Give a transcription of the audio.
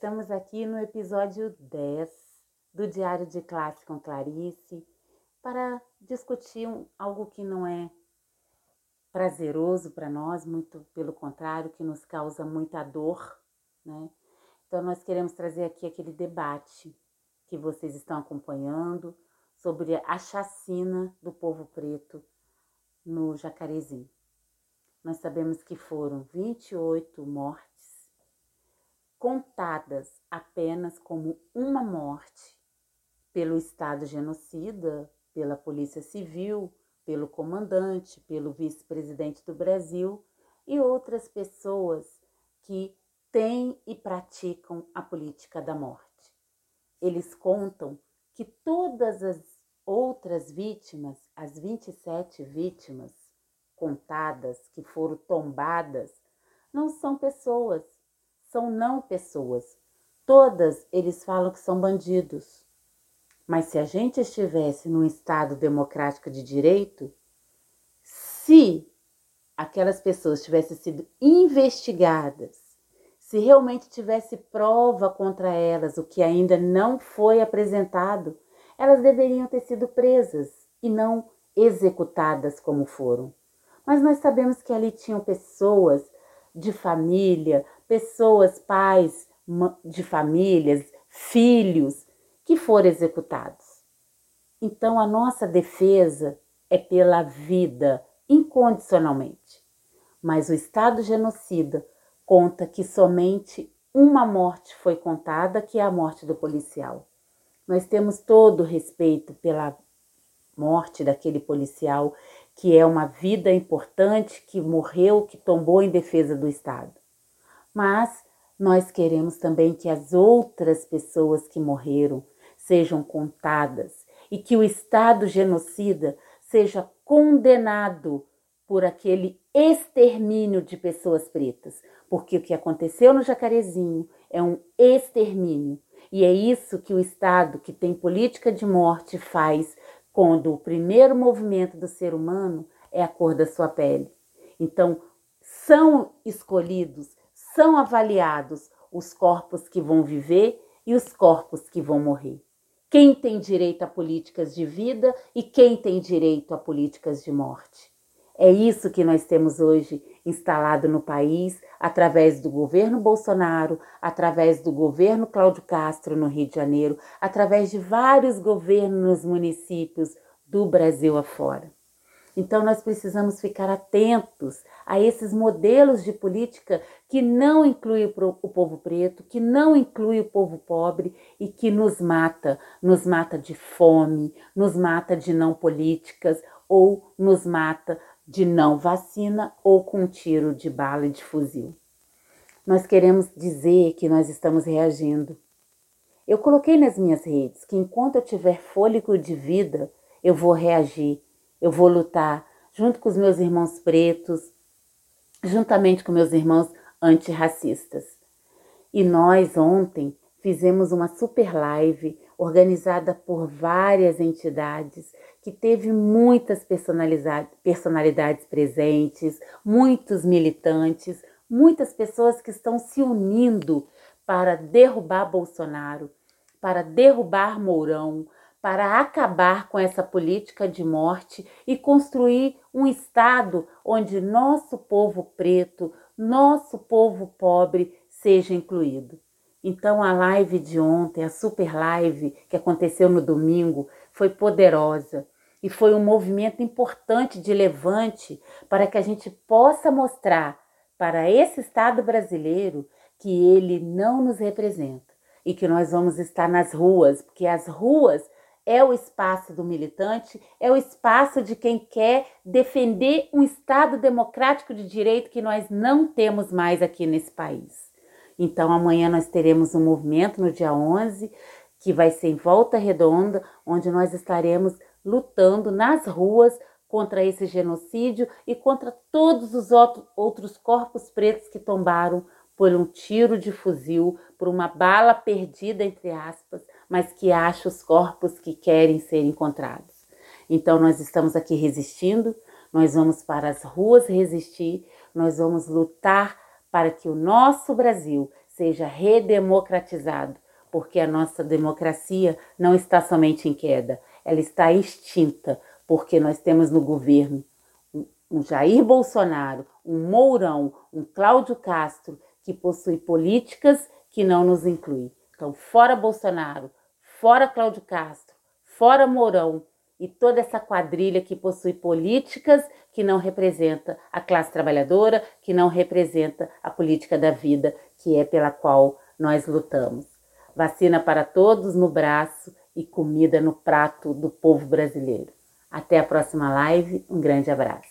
estamos aqui no episódio 10 do Diário de Classe com Clarice para discutir algo que não é prazeroso para nós, muito pelo contrário, que nos causa muita dor, né? Então, nós queremos trazer aqui aquele debate que vocês estão acompanhando sobre a chacina do povo preto no Jacarezinho. Nós sabemos que foram 28 mortes, contadas apenas como uma morte pelo Estado genocida, pela Polícia Civil, pelo comandante, pelo vice-presidente do Brasil e outras pessoas que têm e praticam a política da morte. Eles contam que todas as outras vítimas, as 27 vítimas contadas, que foram tombadas, não são pessoas, são não pessoas. Todas eles falam que são bandidos. Mas se a gente estivesse num Estado democrático de direito, se aquelas pessoas tivessem sido investigadas, se realmente tivesse prova contra elas, o que ainda não foi apresentado, elas deveriam ter sido presas e não executadas como foram. Mas nós sabemos que ali tinham pessoas de família, pessoas, pais de famílias, filhos que foram executados. Então a nossa defesa é pela vida incondicionalmente. Mas o Estado genocida conta que somente uma morte foi contada, que é a morte do policial. Nós temos todo o respeito pela morte daquele policial, que é uma vida importante, que morreu, que tombou em defesa do Estado. Mas nós queremos também que as outras pessoas que morreram sejam contadas e que o Estado genocida seja condenado por aquele extermínio de pessoas pretas, porque o que aconteceu no Jacarezinho é um extermínio e é isso que o Estado, que tem política de morte, faz quando o primeiro movimento do ser humano é a cor da sua pele. Então, são escolhidos, são avaliados os corpos que vão viver e os corpos que vão morrer. Quem tem direito a políticas de vida e quem tem direito a políticas de morte. É isso que nós temos hoje instalado no país, através do governo Bolsonaro, através do governo Cláudio Castro no Rio de Janeiro, através de vários governos nos municípios do Brasil afora. Então, nós precisamos ficar atentos a esses modelos de política que não inclui o povo preto, que não inclui o povo pobre e que nos mata, nos mata de fome, nos mata de não políticas ou nos mata de não vacina ou com tiro de bala e de fuzil. Nós queremos dizer que nós estamos reagindo. Eu coloquei nas minhas redes que enquanto eu tiver fôlego de vida, eu vou reagir, eu vou lutar junto com os meus irmãos pretos, juntamente com meus irmãos antirracistas. E nós ontem fizemos uma super live organizada por várias entidades, que teve muitas personalidades presentes, muitos militantes, muitas pessoas que estão se unindo para derrubar Bolsonaro, para derrubar Mourão, para acabar com essa política de morte e construir um Estado onde nosso povo preto, nosso povo pobre seja incluído. Então a live de ontem, a super live que aconteceu no domingo, foi poderosa e foi um movimento importante de levante para que a gente possa mostrar para esse Estado brasileiro que ele não nos representa e que nós vamos estar nas ruas, porque as ruas é o espaço do militante, é o espaço de quem quer defender um Estado democrático de direito que nós não temos mais aqui nesse país. Então, amanhã nós teremos um movimento no dia 11, que vai ser em Volta Redonda, onde nós estaremos lutando nas ruas contra esse genocídio e contra todos os outros corpos pretos que tombaram por um tiro de fuzil, por uma bala perdida, entre aspas, mas que acha os corpos que querem ser encontrados. Então, nós estamos aqui resistindo, nós vamos para as ruas resistir, nós vamos lutar para que o nosso Brasil seja redemocratizado, porque a nossa democracia não está somente em queda, ela está extinta, porque nós temos no governo um Jair Bolsonaro, um Mourão, um Cláudio Castro, que possui políticas que não nos incluem. Então, fora Bolsonaro, fora Cláudio Castro, fora Mourão e toda essa quadrilha que possui políticas que não representa a classe trabalhadora, que não representa a política da vida, que é pela qual nós lutamos. Vacina para todos no braço e comida no prato do povo brasileiro. Até a próxima live, um grande abraço.